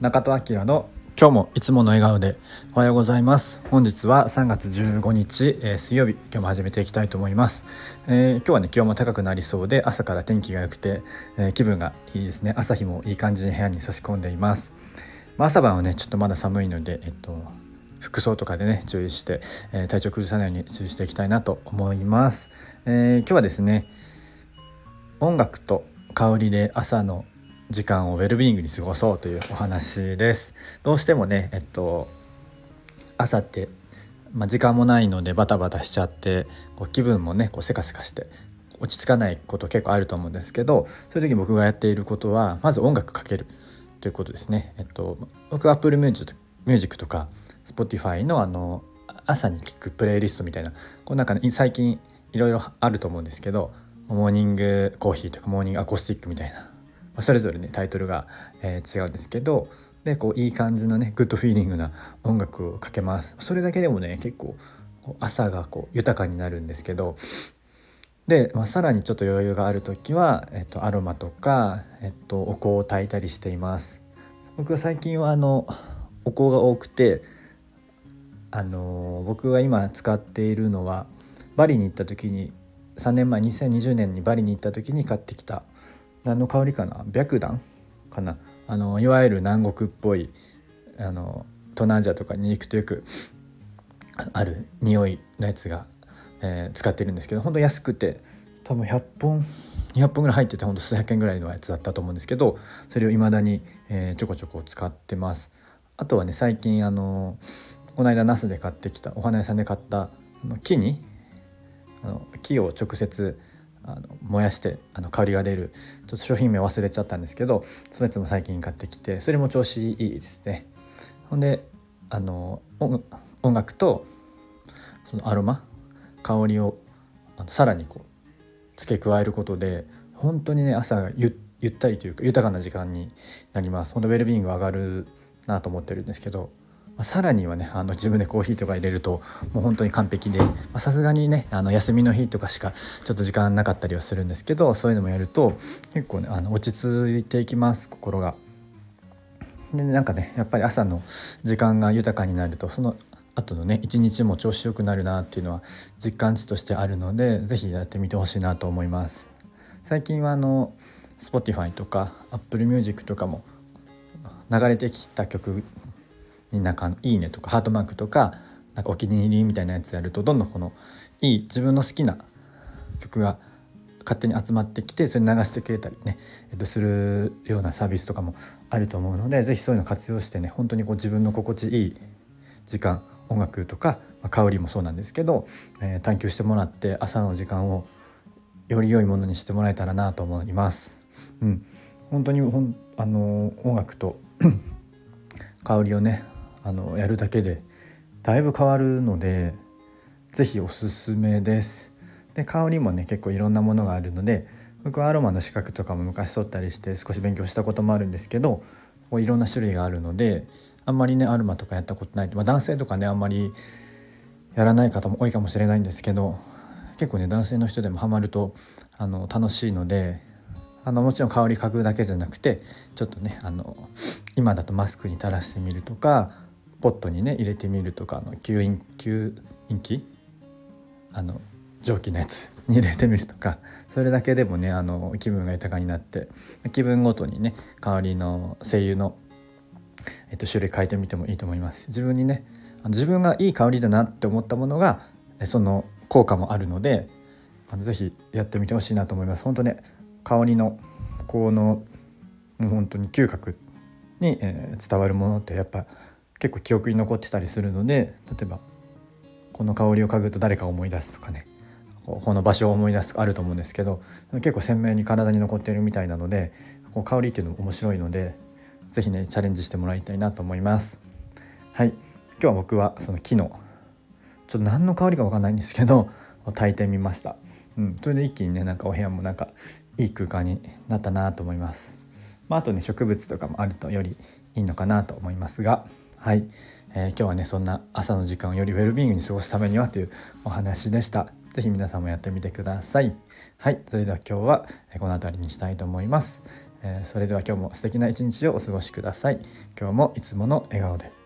中戸明の今日もいつもの笑顔でおはようございます。本日は3月15日、えー、水曜日。今日も始めていきたいと思います、えー、今日はね気温も高くなりそうで朝から天気が良くて、えー、気分がいいですね。朝日もいい感じに部屋に差し込んでいます、まあ、朝晩はねちょっとまだ寒いのでえっと服装とかでね注意して、え体調崩さないように注意していきたいなと思います、え今日はですね音楽と香りで朝の時間をウェルビーイングに過ごそうというお話ですどうしてもねえっと朝って、まあ、時間もないのでバタバタしちゃってこう気分もねこうせかせかして落ち着かないこと結構あると思うんですけどそういう時僕がやっていることはまず音楽かけるということですね。えっと、僕は Apple Music とか Spotify のあの朝に聴くプレイリストみたいなこうなんか、ね、最近いろいろあると思うんですけどモーニングコーヒーとかモーニングアコースティックみたいなそれぞれねタイトルが、えー、違うんですけどでこういい感じのねグッドフィーリングな音楽をかけます。それだけでもね結構朝がこう豊かになるんですけどで、まあ、さらにちょっと余裕がある時は、えっと、アロマとか、えっと、お香を焚いたりしています。僕は最近はあのお香が多くてあの僕が今使っているのはバリに行った時に3年前2020年にバリに行った時に買ってきた何の香りかな？白檀？かな？あのいわゆる南国っぽいあの東南アジアとかに行くとよくある匂いのやつが、えー、使ってるんですけどほんと安くて多分100本200本ぐらい入っててほんと数百円ぐらいのやつだったと思うんですけどそれを未だに、えー、ちょこちょこ使ってます。あとはね最近あのこの間ナスで買ってきたお花屋さんで買ったあの木にあの木を直接あの燃やしてあの香りが出るちょっと商品名忘れちゃったんですけどそのやつも最近買ってきてそれも調子いいですね。ほんであの音楽とそのアロマ香りをあのさらにこう付け加えることで本当にね朝がゆゆったりというか豊かな時間になります。本当ウェルビーイング上がるなと思ってるんですけどまさらにはねあの自分でコーヒーとか入れるともう本当に完璧でさすがにねあの休みの日とかしかちょっと時間なかったりはするんですけどそういうのもやると結構ねあの落ち着いていきます心が。でなんかねやっぱり朝の時間が豊かになるとその後のね一日も調子よくなるなっていうのは実感値としてあるので是非やってみてほしいなと思います。最近はあの Spotify とか Apple Music とかも流れてきた曲になんか「いいね」とかハートマークとかなんかお気に入りみたいなやつやるとどんどんこのいい自分の好きな曲が勝手に集まってきてそれ流してくれたりね、えっと、するようなサービスとかもあると思うので是非そういうの活用してね本当にこう自分の心地いい時間音楽とか、まあ、香りもそうなんですけど、えー、探求してもらって朝の時間をより良いものにしてもらえたらなと思います。うん、本当にほんあの音楽と 香りをねあのやるだけでだいぶ変わるので是非おすすめです。で香りもね結構いろんなものがあるので僕はアロマの資格とかも昔取ったりして少し勉強したこともあるんですけどこういろんな種類があるのであんまりねアロマとかやったことない、まあ、男性とかねあんまりやらない方も多いかもしれないんですけど結構ね男性の人でもハマるとあの楽しいのであのもちろん香り嗅ぐだけじゃなくてちょっとねあの今だとマスクに垂らしてみるとかポットにね入れてみるとかあの吸引吸引器あの蒸気のやつに入れてみるとか それだけでもねあの気分が豊かになって気分ごとにね香りの精油の、えっと、種類変えてみてもいいと思います。自分にねあの自分がいい香りだなって思ったものがその効果もあるのであのぜひやってみてほしいなと思います。本当ね香りの効能本当に嗅覚に、えー、伝わるものってやっぱ結構記憶に残ってたりするので例えばこの香りを嗅ぐと誰かを思い出すとかねこの場所を思い出すとかあると思うんですけど結構鮮明に体に残っているみたいなのでこう香りっていうのも面白いので是非ねチャレンジしてもらいたいなと思います。はい今日は僕はその木のちょっと何の香りか分かんないんですけど炊いてみました。うん、それで一気にねなんかお部屋もなんかいい空間になったなと思います。まあ、あとね植物とかもあるとよりいいのかなと思いますがはい、えー、今日はねそんな朝の時間をよりウェルビーイングに過ごすためにはというお話でした。是非皆さんもやってみてください。はい、それでは今日はこの辺りにしたいと思います。えー、それでは今日も素敵な一日をお過ごしください今日もいつもの笑顔で